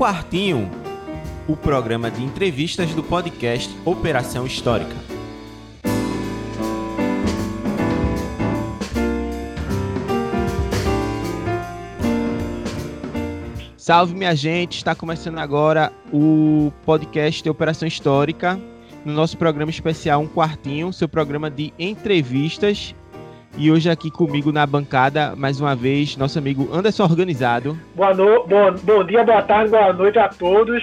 Quartinho, o programa de entrevistas do podcast Operação Histórica. Salve minha gente, está começando agora o podcast Operação Histórica, no nosso programa especial Um Quartinho, seu programa de entrevistas e hoje aqui comigo na bancada, mais uma vez, nosso amigo Anderson Organizado. Boa no... bom, bom dia, boa tarde, boa noite a todos.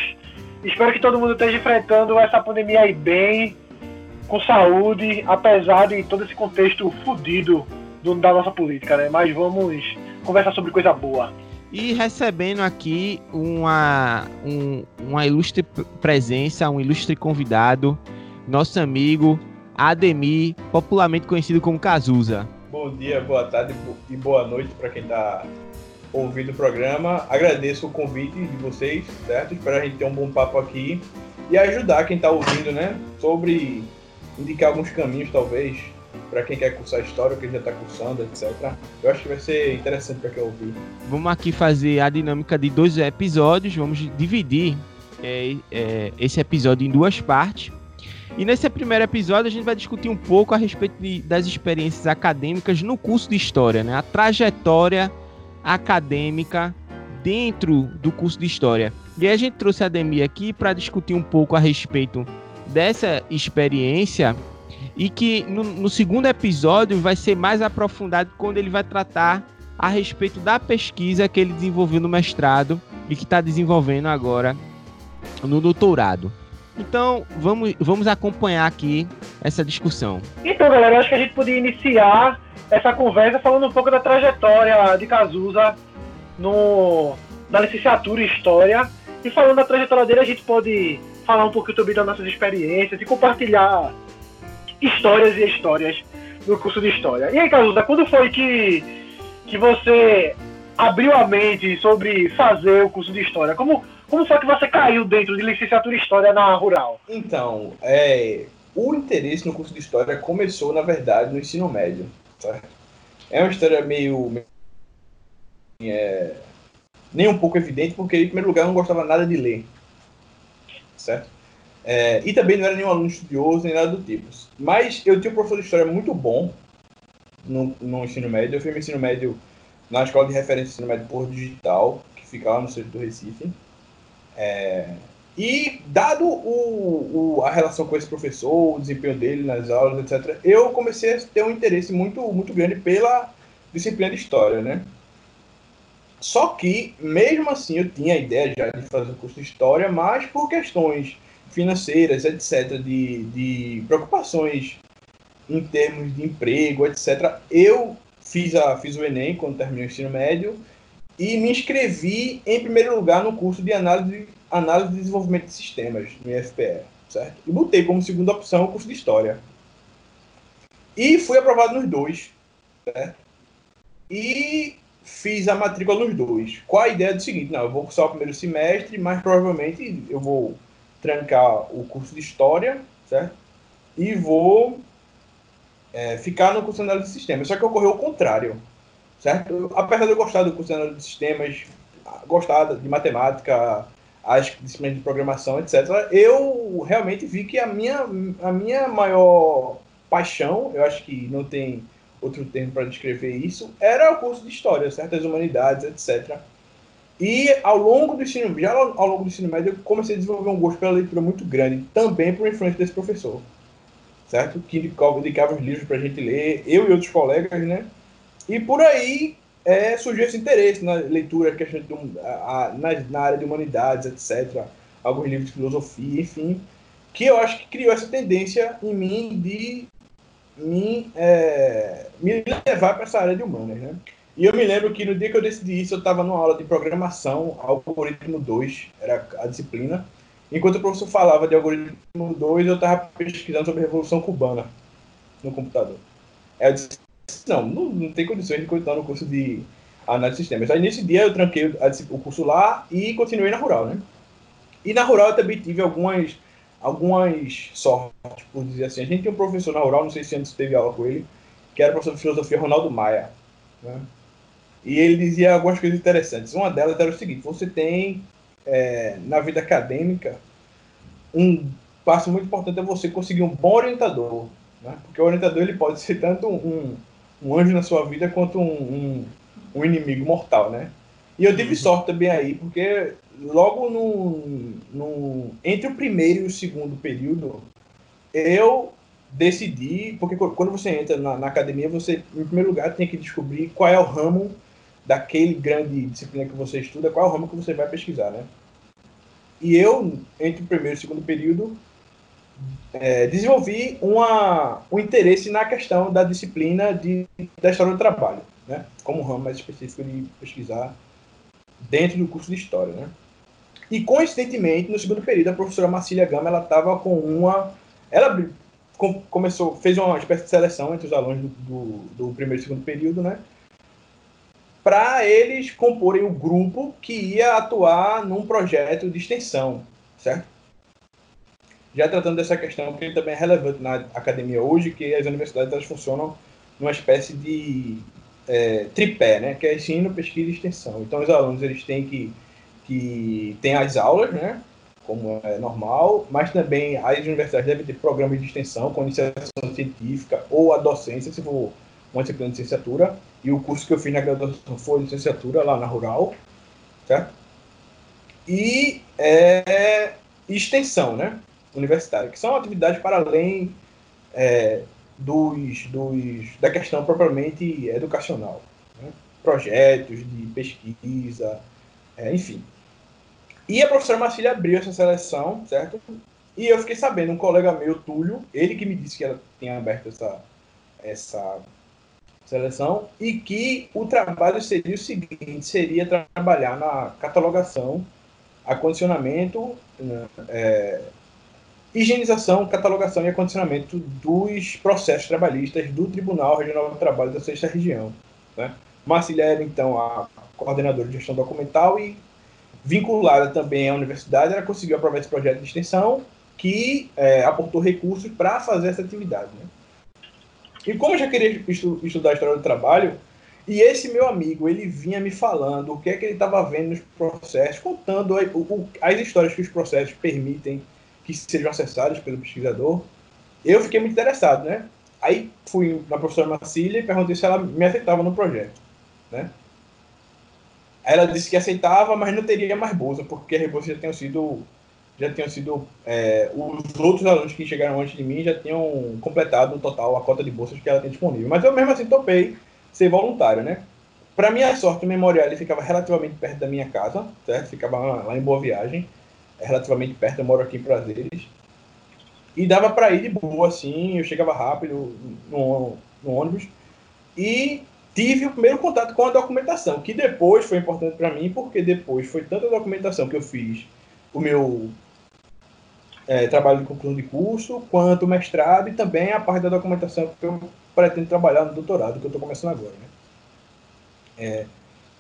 Espero que todo mundo esteja enfrentando essa pandemia aí bem, com saúde, apesar de todo esse contexto fodido da nossa política, né? Mas vamos conversar sobre coisa boa. E recebendo aqui uma, um, uma ilustre presença, um ilustre convidado, nosso amigo Ademir, popularmente conhecido como Cazuza. Bom dia, boa tarde e boa noite para quem está ouvindo o programa. Agradeço o convite de vocês, certo? Espero a gente ter um bom papo aqui e ajudar quem está ouvindo, né? Sobre indicar alguns caminhos, talvez, para quem quer cursar história, quem já está cursando, etc. Eu acho que vai ser interessante para quem ouvir. Vamos aqui fazer a dinâmica de dois episódios. Vamos dividir é, é, esse episódio em duas partes. E nesse primeiro episódio a gente vai discutir um pouco a respeito de, das experiências acadêmicas no curso de História, né? A trajetória acadêmica dentro do curso de História. E a gente trouxe a Demi aqui para discutir um pouco a respeito dessa experiência e que no, no, segundo episódio vai ser mais aprofundado quando ele vai tratar a respeito da pesquisa que ele desenvolveu no mestrado e que está desenvolvendo agora no doutorado. Então, vamos, vamos acompanhar aqui essa discussão. Então, galera, acho que a gente podia iniciar essa conversa falando um pouco da trajetória de Cazuza no, na licenciatura em História. E falando da trajetória dele, a gente pode falar um pouquinho também das nossas experiências e compartilhar histórias e histórias no curso de História. E aí, Cazuza, quando foi que, que você abriu a mente sobre fazer o curso de História? Como, como foi que você caiu dentro de licenciatura em História na Rural? Então, é, o interesse no curso de História começou, na verdade, no ensino médio. É uma história meio. É, nem um pouco evidente, porque, em primeiro lugar, eu não gostava nada de ler. Certo? É, e também não era nenhum aluno estudioso, nem nada do tipo. Mas eu tinha um professor de História muito bom no, no ensino médio. Eu fiz meu ensino médio na escola de referência de ensino médio por digital, que fica lá no centro do Recife. É, e dado o, o, a relação com esse professor, o desempenho dele nas aulas, etc., eu comecei a ter um interesse muito, muito grande pela disciplina de história, né? Só que, mesmo assim, eu tinha a ideia já de fazer o curso de história, mas por questões financeiras, etc., de, de preocupações em termos de emprego, etc., eu fiz, a, fiz o Enem quando terminei o ensino médio e me inscrevi em primeiro lugar no curso de análise, análise de desenvolvimento de sistemas no IFPE, certo? E botei como segunda opção o curso de História. E fui aprovado nos dois, certo? E fiz a matrícula nos dois. Com a ideia do seguinte, não, eu vou cursar o primeiro semestre, mas provavelmente eu vou trancar o curso de História, certo? E vou é, ficar no curso de análise de sistemas. Só que ocorreu o contrário certo? Apesar de eu gostar do curso de sistemas, gostar de matemática, as disciplinas de programação, etc., eu realmente vi que a minha, a minha maior paixão, eu acho que não tem outro termo para descrever isso, era o curso de história, certas humanidades, etc. E ao longo do ensino, já ao longo do ensino médio, eu comecei a desenvolver um gosto pela leitura muito grande, também por influência desse professor, certo? Que indicava, os livros para a gente ler, eu e outros colegas, né? E por aí é, surgiu esse interesse na leitura, questão a, a, na, na, área de humanidades, etc. Alguns livros de filosofia, enfim. Que eu acho que criou essa tendência em mim de me, é, me levar para essa área de humanas, né? E eu me lembro que no dia que eu decidi isso, eu estava numa aula de programação, algoritmo 2, era a disciplina. Enquanto o professor falava de algoritmo 2, eu estava pesquisando sobre a Revolução Cubana no computador. Eu disse, não, não, não tem condições de continuar no curso de análise de sistemas. Aí nesse dia eu tranquei o curso lá e continuei na rural, né? E na rural eu também tive algumas, algumas sortes, por dizer assim. A gente tem um professor na rural, não sei se antes teve aula com ele, que era professor de filosofia Ronaldo Maia. Né? E ele dizia algumas coisas interessantes. Uma delas era o seguinte: você tem é, na vida acadêmica, um passo muito importante é você conseguir um bom orientador. Né? Porque o orientador ele pode ser tanto um, um anjo na sua vida quanto um, um, um inimigo mortal, né? E eu tive uhum. sorte também aí, porque logo no, no, entre o primeiro e o segundo período, eu decidi, porque quando você entra na, na, academia, você, em primeiro lugar, tem que descobrir qual é o ramo daquele grande disciplina que você estuda, qual é o ramo que você vai pesquisar, né? E eu, entre o primeiro e o segundo período, é, desenvolvi uma, um interesse na questão da disciplina de, da história do trabalho, né? Como ramo mais específico de pesquisar dentro do curso de História, né? E, coincidentemente, no segundo período, a professora Marcília Gama, ela estava com uma... Ela começou, fez uma espécie de seleção entre os alunos do, do, do primeiro e segundo período, né? Para eles comporem o grupo que ia atuar num projeto de extensão, certo? Já tratando dessa questão, que também é relevante na academia hoje, que as universidades elas funcionam numa espécie de é, tripé, né? Que é ensino, pesquisa e extensão. Então, os alunos eles têm que, que tem as aulas, né? Como é normal, mas também as universidades devem ter programas de extensão com iniciação científica ou a docência, se for uma disciplina de licenciatura. E o curso que eu fiz na graduação foi licenciatura lá na Rural, certo? E é, extensão, né? Universitária, que são atividades para além é, dos, dos, da questão propriamente educacional. Né? Projetos de pesquisa, é, enfim. E a professora Marcília abriu essa seleção, certo? E eu fiquei sabendo, um colega meu, Túlio, ele que me disse que ela tinha aberto essa, essa seleção, e que o trabalho seria o seguinte, seria trabalhar na catalogação, acondicionamento, né, é, higienização, catalogação e acondicionamento dos processos trabalhistas do Tribunal Regional do Trabalho da Sexta Região. Né? Marcília era, então, a coordenadora de gestão documental e vinculada também à universidade, ela conseguiu aprovar esse projeto de extensão que é, aportou recursos para fazer essa atividade. Né? E como eu já queria estu estudar a história do trabalho, e esse meu amigo, ele vinha me falando o que é que ele estava vendo nos processos, contando o, as histórias que os processos permitem que sejam acessadas pelo pesquisador, eu fiquei muito interessado, né? Aí fui na professora Marcília e perguntei se ela me aceitava no projeto, né? Ela disse que aceitava, mas não teria mais bolsa, porque as bolsas já tinham sido já tinham sido é, os outros alunos que chegaram antes de mim já tinham completado o total a cota de bolsas que ela tem disponível. Mas eu mesmo assim topei ser voluntário, né? Para minha sorte, o memorial ele ficava relativamente perto da minha casa, certo? Ficava lá em Boa Viagem relativamente perto, eu moro aqui em Prazeres. E dava para ir de boa, assim, eu chegava rápido no, no ônibus. E tive o primeiro contato com a documentação, que depois foi importante para mim, porque depois foi tanta documentação que eu fiz o meu é, trabalho de conclusão de curso, quanto o mestrado e também a parte da documentação que eu pretendo trabalhar no doutorado, que eu estou começando agora. Né? É,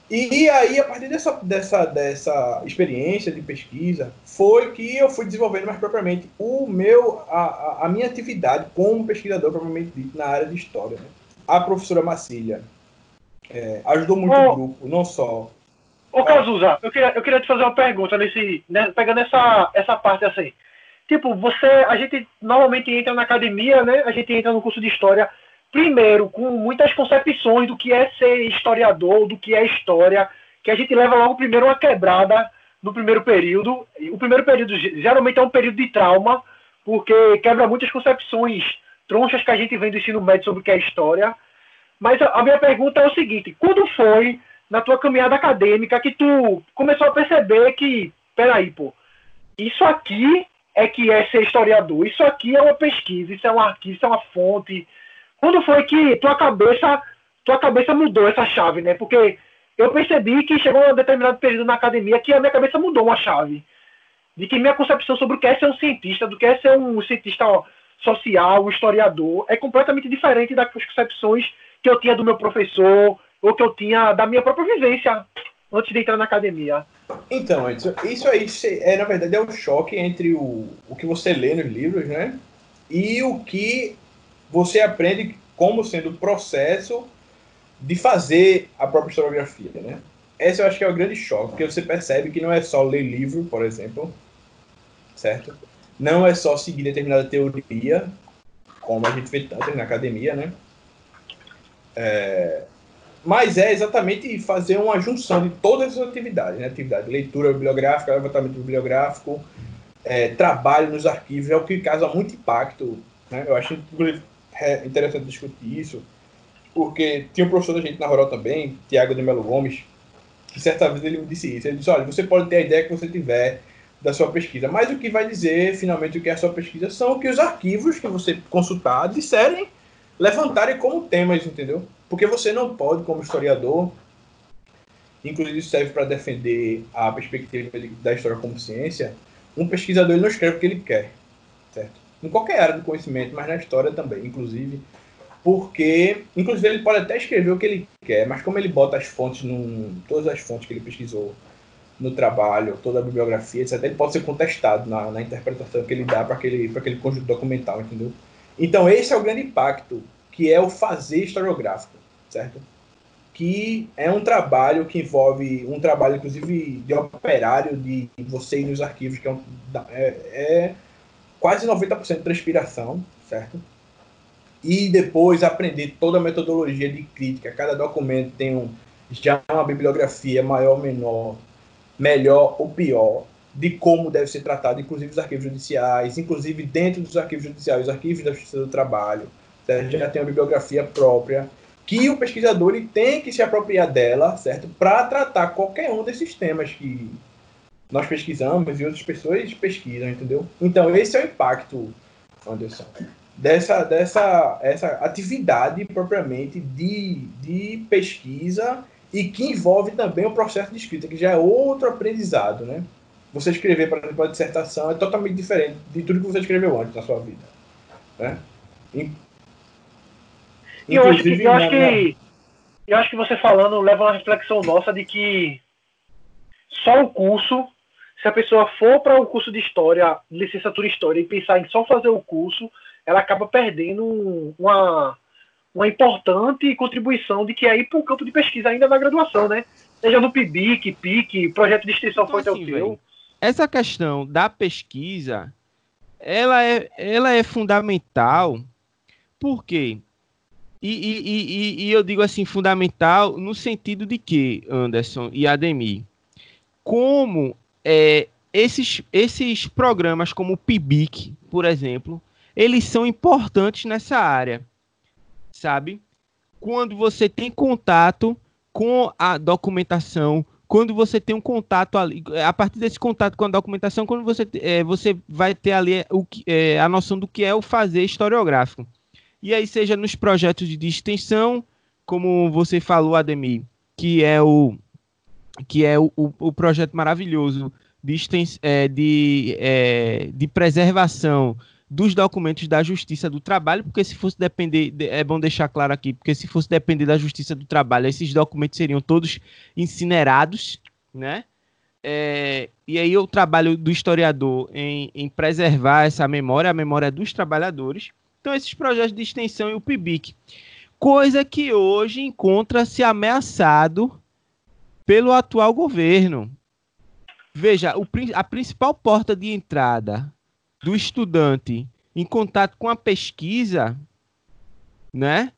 e aí, a partir dessa, dessa, dessa experiência de pesquisa, foi que eu fui desenvolvendo mais propriamente o meu, a, a minha atividade como pesquisador, propriamente dito, na área de história. Né? A professora Macília é, ajudou muito ô, o grupo, não só. Ô, Cazuza, eu queria, eu queria te fazer uma pergunta, nesse, né, pegando essa, essa parte assim. Tipo, você, a gente normalmente entra na academia, né? A gente entra no curso de história primeiro, com muitas concepções do que é ser historiador, do que é história, que a gente leva logo primeiro uma quebrada no primeiro período. O primeiro período geralmente é um período de trauma, porque quebra muitas concepções tronchas que a gente vem do ensino médio sobre o que é história. Mas a minha pergunta é o seguinte: quando foi na tua caminhada acadêmica que tu começou a perceber que, peraí, pô, isso aqui é que é ser historiador, isso aqui é uma pesquisa, isso é um arquivo, isso é uma fonte, quando foi que tua cabeça, tua cabeça mudou essa chave, né? Porque eu percebi que chegou um determinado período na academia que a minha cabeça mudou uma chave. De que minha concepção sobre o que é ser um cientista, do que é ser um cientista social, um historiador, é completamente diferente das concepções que eu tinha do meu professor, ou que eu tinha da minha própria vivência antes de entrar na academia. Então, isso aí é, na verdade, é um choque entre o, o que você lê nos livros, né? E o que você aprende como sendo o processo de fazer a própria historiografia, né? esse eu acho que é o grande choque, porque você percebe que não é só ler livro, por exemplo, certo? Não é só seguir determinada teoria, como a gente vê tanto na academia, né? É, mas é exatamente fazer uma junção de todas as atividades, né? Atividade leitura bibliográfica, levantamento bibliográfico, é, trabalho nos arquivos, é o que causa muito impacto. Né? Eu acho é interessante discutir isso, porque tinha um professor da gente na Rural também, Tiago de Melo Gomes, que certa vez ele me disse isso. Ele disse: olha, você pode ter a ideia que você tiver da sua pesquisa, mas o que vai dizer finalmente o que é a sua pesquisa são o que os arquivos que você consultar disserem, levantarem como temas, entendeu? Porque você não pode, como historiador, inclusive serve para defender a perspectiva da história como ciência, um pesquisador não escreve o que ele quer, certo? Em qualquer área do conhecimento, mas na história também, inclusive, porque, inclusive, ele pode até escrever o que ele quer, mas como ele bota as fontes, num, todas as fontes que ele pesquisou no trabalho, toda a bibliografia, etc., ele pode ser contestado na, na interpretação que ele dá para aquele, aquele conjunto documental, entendeu? Então, esse é o grande impacto, que é o fazer historiográfico, certo? que é um trabalho que envolve um trabalho, inclusive, de operário, de você ir nos arquivos, que é, um, é, é quase 90% de transpiração, certo? E depois aprender toda a metodologia de crítica. Cada documento tem um, já uma bibliografia maior, menor, melhor ou pior, de como deve ser tratado, inclusive os arquivos judiciais, inclusive dentro dos arquivos judiciais, os arquivos da Justiça do Trabalho, certo? já tem uma bibliografia própria que o pesquisador ele tem que se apropriar dela, certo? Para tratar qualquer um desses temas que nós pesquisamos e outras pessoas pesquisam, entendeu? Então, esse é o impacto, Anderson, dessa, dessa essa atividade propriamente de, de pesquisa e que envolve também o processo de escrita, que já é outro aprendizado, né? Você escrever, por exemplo, a dissertação é totalmente diferente de tudo que você escreveu antes na sua vida, né? E eu acho, que, eu, acho que, eu acho que você falando leva uma reflexão nossa de que só o curso, se a pessoa for para o curso de história, licenciatura em história, e pensar em só fazer o curso, ela acaba perdendo uma, uma importante contribuição de que é ir para o campo de pesquisa ainda na graduação, né? Seja no PIBIC, PIC, projeto de extensão então, foi assim, o teu. Essa questão da pesquisa, ela é, ela é fundamental, porque e, e, e, e, eu digo assim, fundamental no sentido de que, Anderson e Ademir, como é, esses, esses programas como o PIBIC, por exemplo, eles são importantes nessa área, sabe? Quando você tem contato com a documentação, quando você tem um contato ali, a partir desse contato com a documentação, quando você, é, você vai ter ali o, é, a noção do que é o fazer historiográfico. E aí, seja nos projetos de extensão, como você falou, Ademir, que é o, que é o, o, projeto maravilhoso de, extens, é, de, é, de preservação dos documentos da Justiça do Trabalho, porque se fosse depender, é bom deixar claro aqui, porque se fosse depender da Justiça do Trabalho, esses documentos seriam todos incinerados, né? É, e aí o trabalho do historiador em, em preservar essa memória, a memória dos trabalhadores, então, esses projetos de extensão e o PIBIC. Coisa que hoje encontra-se ameaçado pelo atual governo. Veja, o, a principal porta de entrada do estudante em contato com a pesquisa, né?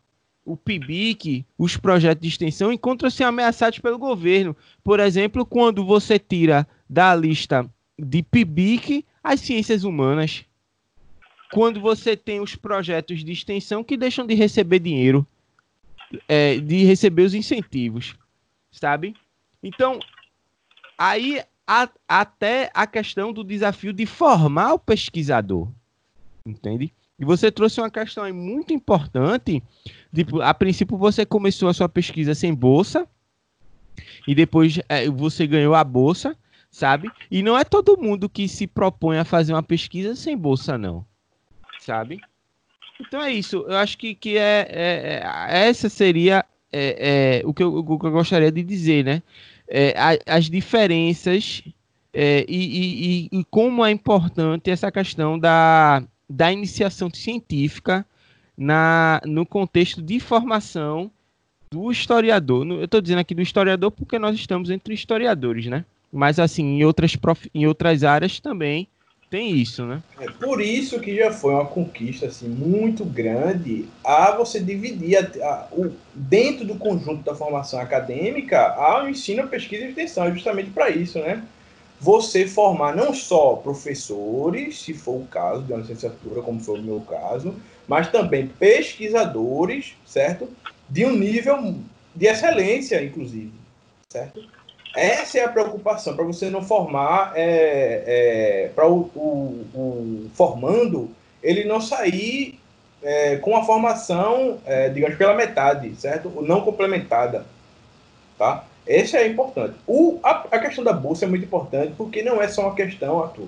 O PIBIC, os projetos de extensão encontram-se ameaçados pelo governo. Por exemplo, quando você tira da lista de PIBIC as ciências humanas quando você tem os projetos de extensão que deixam de receber dinheiro, é, de receber os incentivos, sabe? Então, aí a, até a questão do desafio de formar o pesquisador, entende? E você trouxe uma questão aí muito importante. Tipo, a princípio você começou a sua pesquisa sem bolsa e depois é, você ganhou a bolsa, sabe? E não é todo mundo que se propõe a fazer uma pesquisa sem bolsa, não sabe? Então é isso. Eu acho que, que é, é, é essa seria é, é, o, que eu, eu, gostaria de dizer, né? É, as diferenças é, e, e, e, como é importante essa questão da, da iniciação científica na, no contexto de formação do historiador. Eu estou dizendo aqui do historiador porque nós estamos entre historiadores, né? Mas assim, em outras, prof... em outras áreas também tem isso, né? É por isso que já foi uma conquista assim, muito grande a você dividir a, a, o, dentro do conjunto da formação acadêmica ao ensino, pesquisa e extensão, é justamente para isso, né? Você formar não só professores, se for o caso de uma licenciatura, como foi o meu caso, mas também pesquisadores, certo? De um nível de excelência, inclusive, certo? Essa é a preocupação, para você não formar, é, é, para o, o, o, formando, ele não sair é, com a formação, é, digamos, pela metade, certo? Não complementada, tá? Esse é importante. O, a, a, questão da bolsa é muito importante, porque não é só uma questão, Arthur,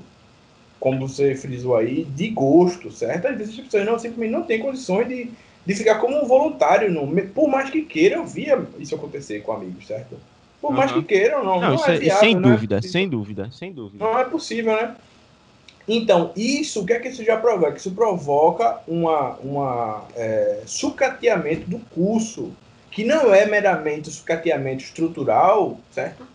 como você frisou aí, de gosto, certo? Às vezes as pessoas não, simplesmente não têm condições de, de ficar como um voluntário, no, por mais que queira, eu via isso acontecer com amigos, certo? Por mais que queiram, não, não, não é, é viável, Sem dúvida, é sem dúvida, sem dúvida. Não é possível, né? Então, isso, o que é que isso já provoca? Isso provoca uma, uma é, sucateamento do curso, que não é meramente sucateamento estrutural, certo?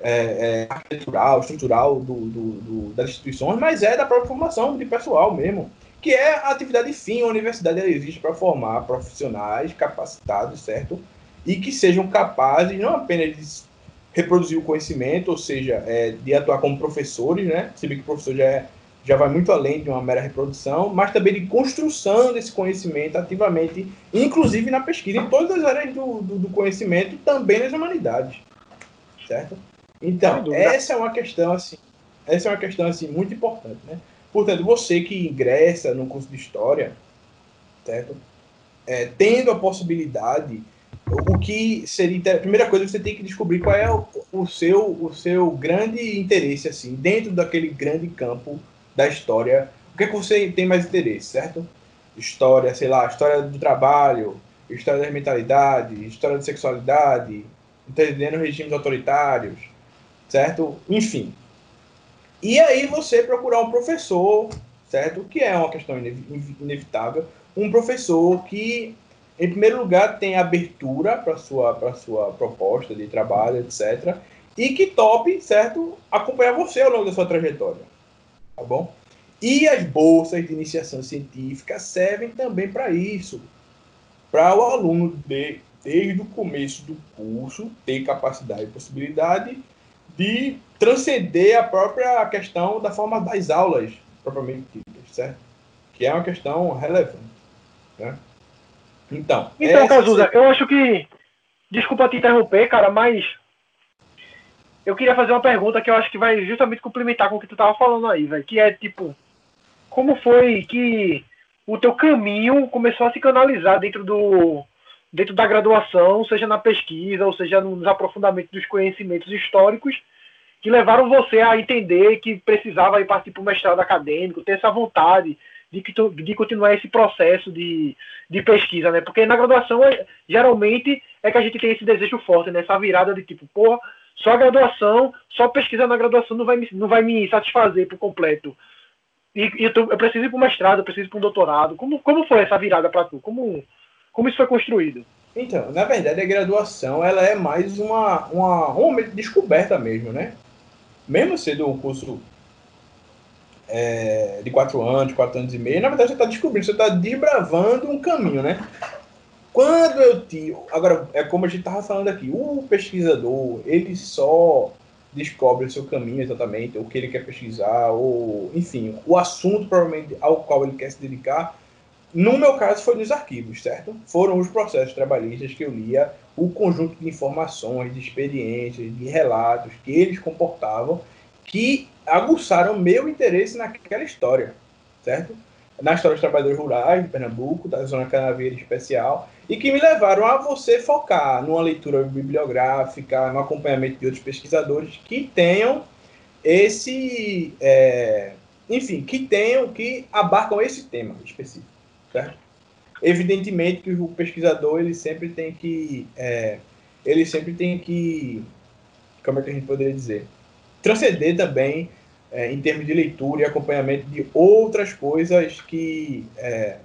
É, é, arquitetural, estrutural do, do, do, das instituições, mas é da própria formação de pessoal mesmo, que é a atividade fim, a universidade existe para formar profissionais capacitados, certo? E que sejam capazes não apenas de reproduzir o conhecimento, ou seja, é, de atuar como professores, né? Se bem que o professor já, é, já vai muito além de uma mera reprodução, mas também de construção desse conhecimento ativamente, inclusive na pesquisa, em todas as áreas do, do, do conhecimento, também nas humanidades, certo? Então, essa é uma questão assim, essa é uma questão assim muito importante, né? Portanto, você que ingressa no curso de história, certo? É, tendo a possibilidade o que seria a primeira coisa você tem que descobrir qual é o, o, seu o seu grande interesse assim dentro daquele grande campo da história. O que é que você tem mais interesse certo? História sei lá história do trabalho história da mentalidade história da sexualidade entendendo regimes autoritários certo? Enfim. E aí você procurar um professor certo? Que é uma questão inevitável. Um professor que em primeiro lugar, tem abertura para sua para sua proposta de trabalho, etc. E que tope, certo, acompanhar você ao longo da sua trajetória, tá bom? E as bolsas de iniciação científica servem também para isso, para o aluno de, desde o começo do curso ter capacidade e possibilidade de transcender a própria questão da forma das aulas propriamente ditas, certo? Que é uma questão relevante, né? Então, então Cazuza, eu acho que. Desculpa te interromper, cara, mas. Eu queria fazer uma pergunta que eu acho que vai justamente complementar com o que tu tava falando aí, velho. Que é tipo. Como foi que o teu caminho começou a se canalizar dentro do. Dentro da graduação, seja na pesquisa, ou seja nos aprofundamentos dos conhecimentos históricos, que levaram você a entender que precisava ir partir para o mestrado acadêmico, ter essa vontade de, de continuar esse processo de, de pesquisa, né? Porque na graduação, é, geralmente, é que a gente tem esse desejo forte, né? Essa virada de tipo, porra, só graduação, só pesquisa na graduação não vai me, não vai me satisfazer por completo. E, e eu, tô, eu, preciso ir para o mestrado, eu preciso ir para um doutorado. Como, como foi essa virada para tu? Como, como isso foi construído? Então, na verdade, a graduação ela é mais uma, uma, um momento de descoberta mesmo, né? Mesmo sendo um curso é, de quatro anos, quatro anos e meio, na verdade você está descobrindo, você está desbravando um caminho, né? Quando eu tiro. Agora, é como a gente estava falando aqui, o pesquisador, ele só descobre o seu caminho exatamente, o que ele quer pesquisar, ou, enfim, o assunto provavelmente ao qual ele quer se dedicar. No meu caso, foi nos arquivos, certo? Foram os processos trabalhistas que eu lia, o conjunto de informações, de experiências, de relatos que eles comportavam, que aguçaram meu interesse naquela história, certo? Na história dos trabalhadores rurais de Pernambuco, da zona canaveira especial, e que me levaram a você focar numa leitura bibliográfica, no acompanhamento de outros pesquisadores que tenham esse, é, enfim, que tenham, que abarcam esse tema específico, certo? Evidentemente que o pesquisador ele sempre tem que, é, ele sempre tem que, como é que a gente poderia dizer? Transcender também é, em termos de leitura e acompanhamento de outras coisas que é,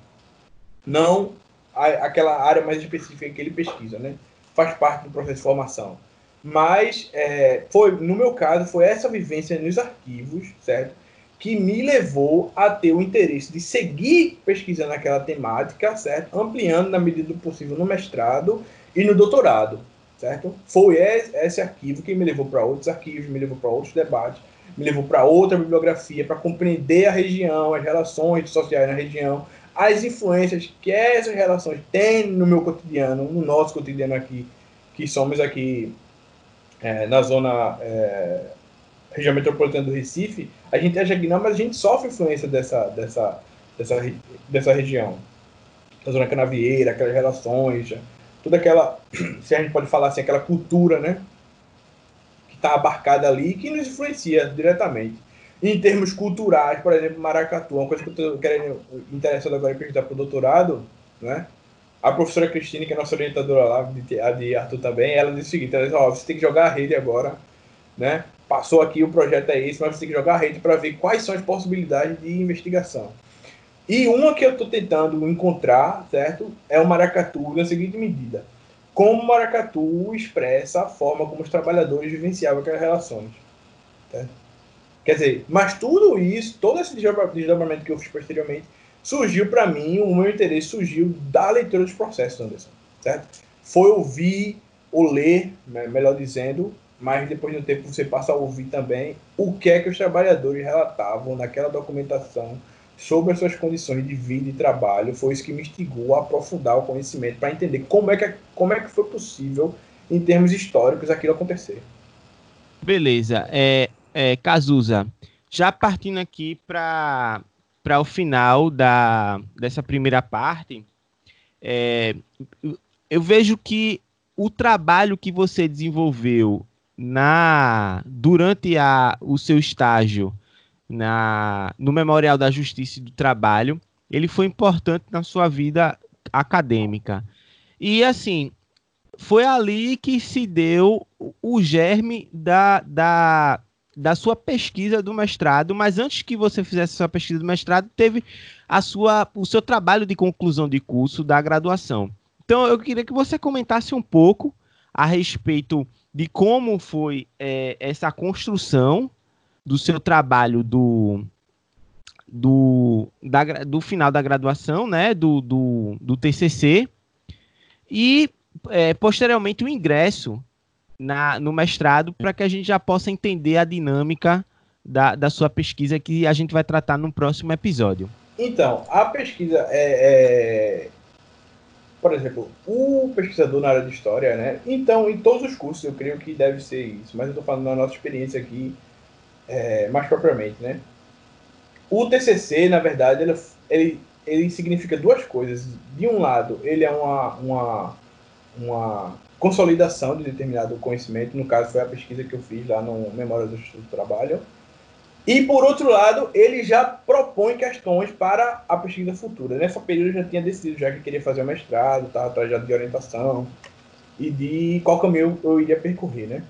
não a, aquela área mais específica que ele pesquisa, né? Faz parte do processo de formação. Mas é, foi, no meu caso, foi essa vivência nos arquivos, certo? Que me levou a ter o interesse de seguir pesquisando aquela temática, certo? Ampliando na medida do possível no mestrado e no doutorado, certo? Foi esse arquivo que me levou para outros arquivos, me levou para outros debates, me levou para outra bibliografia para compreender a região, as relações sociais na região, as influências que essas relações têm no meu cotidiano, no nosso cotidiano aqui, que somos aqui é, na zona é, região metropolitana do Recife, a gente acha que não, mas a gente sofre influência dessa, dessa, dessa, dessa região. Da zona canavieira, aquelas relações, toda aquela, se a gente pode falar assim, aquela cultura, né? Que está abarcada ali que nos influencia diretamente. Em termos culturais, por exemplo, Maracatu, uma coisa que eu estou querendo, interessado agora gente está para o doutorado, né? A professora Cristina, que é nossa orientadora lá, a de Arthur também, ela disse o seguinte, ela disse, ó, você tem que jogar a rede agora, né? Passou aqui, o projeto é esse, mas você tem que jogar a rede para ver quais são as possibilidades de investigação. E uma que eu estou tentando encontrar, certo, é o maracatu na seguinte medida. Como o maracatu expressa a forma como os trabalhadores vivenciavam aquelas relações. Certo? Quer dizer, mas tudo isso, todo esse desdobramento que eu fiz posteriormente, surgiu para mim, o meu interesse surgiu da leitura dos processos, Anderson. Certo? Foi ouvir, ou ler, melhor dizendo, mas depois de um tempo você passa a ouvir também o que é que os trabalhadores relatavam naquela documentação sobre as suas condições de vida e trabalho. Foi isso que me instigou a aprofundar o conhecimento para entender como é, que, como é que foi possível, em termos históricos, aquilo acontecer. Beleza. É, é, Cazuza, já partindo aqui para o final da, dessa primeira parte, é, eu vejo que o trabalho que você desenvolveu na durante a, o seu estágio na, no Memorial da Justiça e do Trabalho, ele foi importante na sua vida acadêmica. E assim, foi ali que se deu o germe da, da, da sua pesquisa do mestrado, mas antes que você fizesse sua pesquisa do mestrado, teve a sua, o seu trabalho de conclusão de curso da graduação. Então, eu queria que você comentasse um pouco a respeito de como foi é, essa construção do seu trabalho do, do, da, do final da graduação, né, do, do, do TCC, e é, posteriormente o ingresso na, no mestrado para que a gente já possa entender a dinâmica da, da sua pesquisa que a gente vai tratar no próximo episódio. Então, a pesquisa é, é, Por exemplo, o pesquisador na área de história, né? Então, em todos os cursos eu creio que deve ser isso, mas eu estou falando da nossa experiência aqui é, mais propriamente, né? O TCC, na verdade, ele, ele, ele significa duas coisas. De um lado, ele é uma, uma, uma consolidação de determinado conhecimento, no caso foi a pesquisa que eu fiz lá no Memórias do Estudo do Trabalho. E, por outro lado, ele já propõe questões para a pesquisa futura. Nessa período eu já tinha decidido já que queria fazer o mestrado, estava atrás de orientação e de qual caminho eu iria percorrer, né?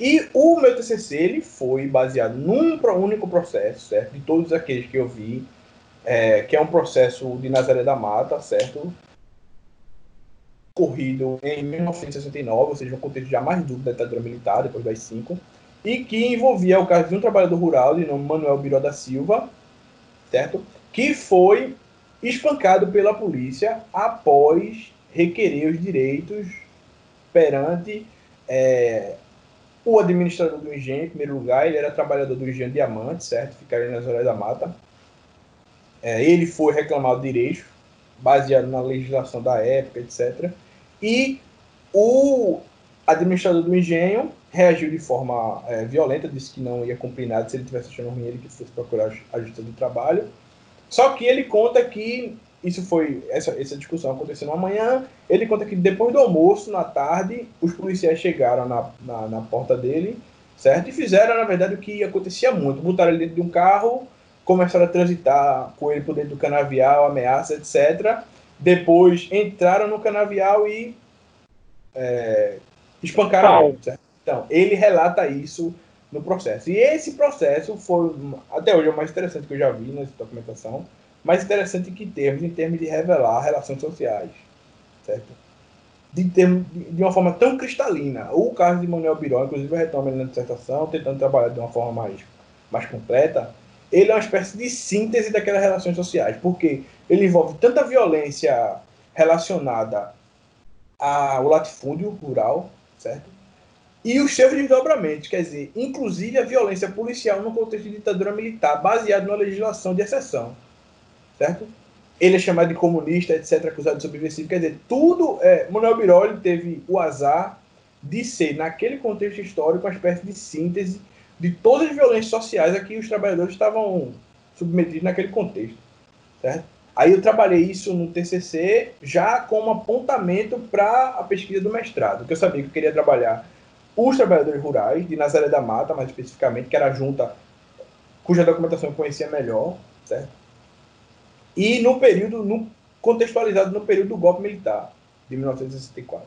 E o meu TCC ele foi baseado num único processo, certo? De todos aqueles que eu vi, é, que é um processo de Nazaré da Mata, certo? ocorrido em 1969, ou seja, um contexto já mais duro da ditadura militar, depois das cinco, e que envolvia o caso de um trabalhador rural de nome Manuel Biró da Silva, certo? Que foi espancado pela polícia após requerer os direitos perante é, o administrador do engenho, em primeiro lugar, ele era trabalhador do engenho Diamante, certo? Ficaria nas horas da mata. É, ele foi reclamado direitos, baseado na legislação da época, etc. E o administrador do engenho reagiu de forma é, violenta, disse que não ia cumprir nada se ele tivesse achando ruim ele que fosse procurar a justiça do trabalho. Só que ele conta que isso foi essa, essa discussão aconteceu uma manhã. Ele conta que depois do almoço, na tarde, os policiais chegaram na, na, na porta dele, certo? E fizeram, na verdade, o que acontecia muito: botaram ele dentro de um carro, começaram a transitar com ele por dentro do canavial, ameaça, etc. Depois entraram no canavial e é, espancaram ele. Então, ele relata isso no processo. E esse processo foi, até hoje, é o mais interessante que eu já vi nessa documentação, mais interessante que termos, em termos de revelar relações sociais, certo? De, de uma forma tão cristalina. O caso de Manuel Biró, inclusive eu retomo ele na dissertação, tentando trabalhar de uma forma mais, mais completa, ele é uma espécie de síntese daquelas relações sociais, porque ele envolve tanta violência relacionada ao latifúndio rural, certo? E os seus desdobramentos, quer dizer, inclusive a violência policial no contexto de ditadura militar, baseado na legislação de exceção, certo? Ele é chamado de comunista, etc., acusado de subversivo, quer dizer, tudo. É, Manuel Biroli teve o azar de ser, naquele contexto histórico, uma espécie de síntese de todas as violências sociais a que os trabalhadores estavam submetidos naquele contexto, certo? Aí eu trabalhei isso no TCC já como apontamento para a pesquisa do mestrado, que eu sabia que eu queria trabalhar os trabalhadores rurais de Nazaré da Mata, mais especificamente, que era a junta cuja documentação eu conhecia melhor, certo? E no período, no, contextualizado no período do golpe militar, de 1964.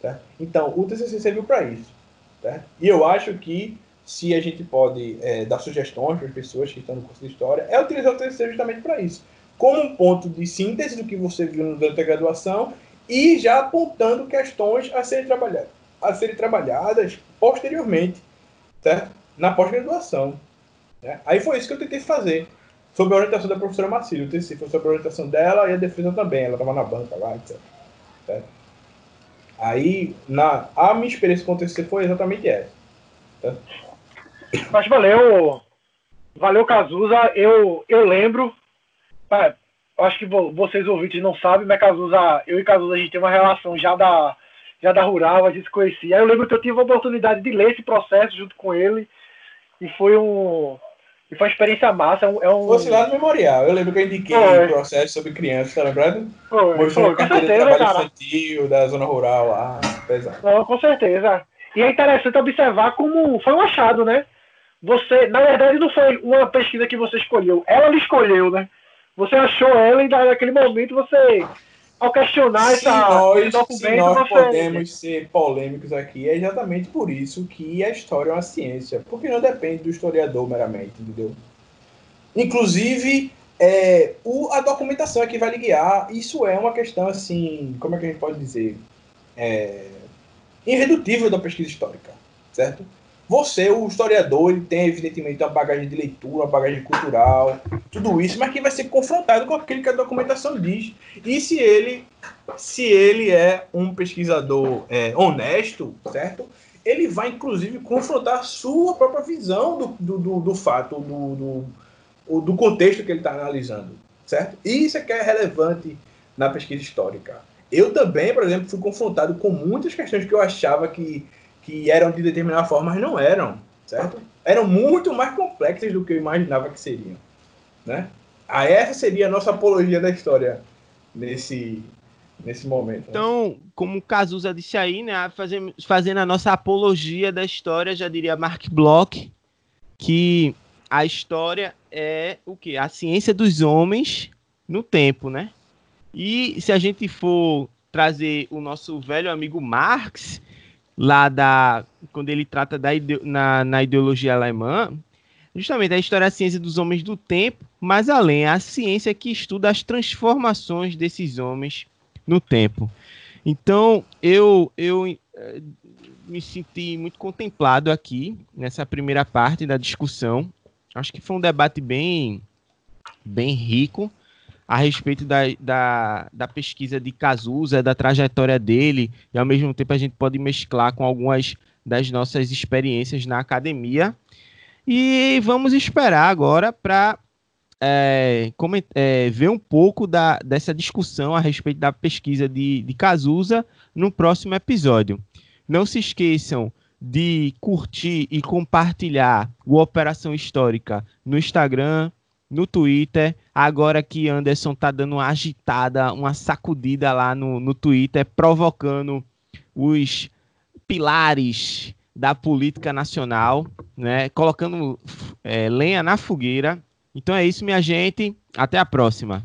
Certo? Então, o TCC serviu para isso. Certo? E eu acho que se a gente pode é, dar sugestões para as pessoas que estão no curso de História, é utilizar o TCC justamente para isso. Como um ponto de síntese do que você viu durante a graduação e já apontando questões a serem trabalhadas a serem trabalhadas posteriormente, certo? na pós-graduação. Né? Aí foi isso que eu tentei fazer, sob a orientação da professora Marcílio. O TCC foi sob a orientação dela e a defesa também, ela estava na banca lá, etc. Certo? Aí, na, a minha experiência com o TCC foi exatamente essa. Certo? Mas valeu, valeu Cazuza. Eu, eu lembro, é, acho que vocês ouvintes não sabem, mas Cazuza, eu e Cazuza a gente tem uma relação já da já da Rural, a gente se conhecia. Aí eu lembro que eu tive a oportunidade de ler esse processo junto com ele e foi um e foi uma experiência massa. É um, Fosse lá no memorial. Eu lembro que eu indiquei o um processo sobre crianças, tá lembrado? Foi, Mostrou foi, com certeza, trabalho infantil da zona rural lá, pesado. Não, com certeza. E é interessante observar como foi um achado, né? Você, na verdade, não foi uma pesquisa que você escolheu, ela lhe escolheu, né? Você achou ela e naquele momento você ao questionar se essa, nós, esse documento, se nós você... podemos ser polêmicos aqui, é exatamente por isso que a história é uma ciência, porque não depende do historiador meramente, entendeu? Inclusive, é, o, a documentação é que vai lhe guiar, isso é uma questão, assim, como é que a gente pode dizer? É, irredutível da pesquisa histórica, certo? Você, o historiador, ele tem evidentemente uma bagagem de leitura, uma bagagem cultural, tudo isso, mas que vai ser confrontado com aquilo que a documentação diz. E se ele, se ele é um pesquisador é, honesto, certo? Ele vai, inclusive, confrontar a sua própria visão do, do, do, do fato, do, do, do contexto que ele está analisando, certo? Isso é que é relevante na pesquisa histórica. Eu também, por exemplo, fui confrontado com muitas questões que eu achava que que eram de determinada forma, mas não eram, certo? Eram muito mais complexas do que eu imaginava que seriam, né? A essa seria a nossa apologia da história nesse nesse momento. Né? Então, como o Cazuza disse aí, né, fazendo, fazendo a nossa apologia da história, já diria Mark Bloch, que a história é o que? A ciência dos homens no tempo, né? E se a gente for trazer o nosso velho amigo Marx, lá da. Quando ele trata da na, na ideologia alemã, justamente a história é a ciência dos homens do tempo, mas além, a ciência que estuda as transformações desses homens no tempo. Então, eu, eu eh, me senti muito contemplado aqui nessa primeira parte da discussão. Acho que foi um debate bem, bem rico a respeito da, da, da, pesquisa de Cazuza, da trajetória dele, e ao mesmo tempo a gente pode mesclar com algumas das nossas experiências na academia. E vamos esperar agora para é, é, ver um pouco da, dessa discussão a respeito da pesquisa de, de Cazuza no próximo episódio. Não se esqueçam de curtir e compartilhar o Operação Histórica no Instagram, no Twitter. Agora que Anderson tá dando uma agitada, uma sacudida lá no, no Twitter, provocando os pilares da política nacional, né? Colocando é, lenha na fogueira. Então é isso, minha gente. Até a próxima.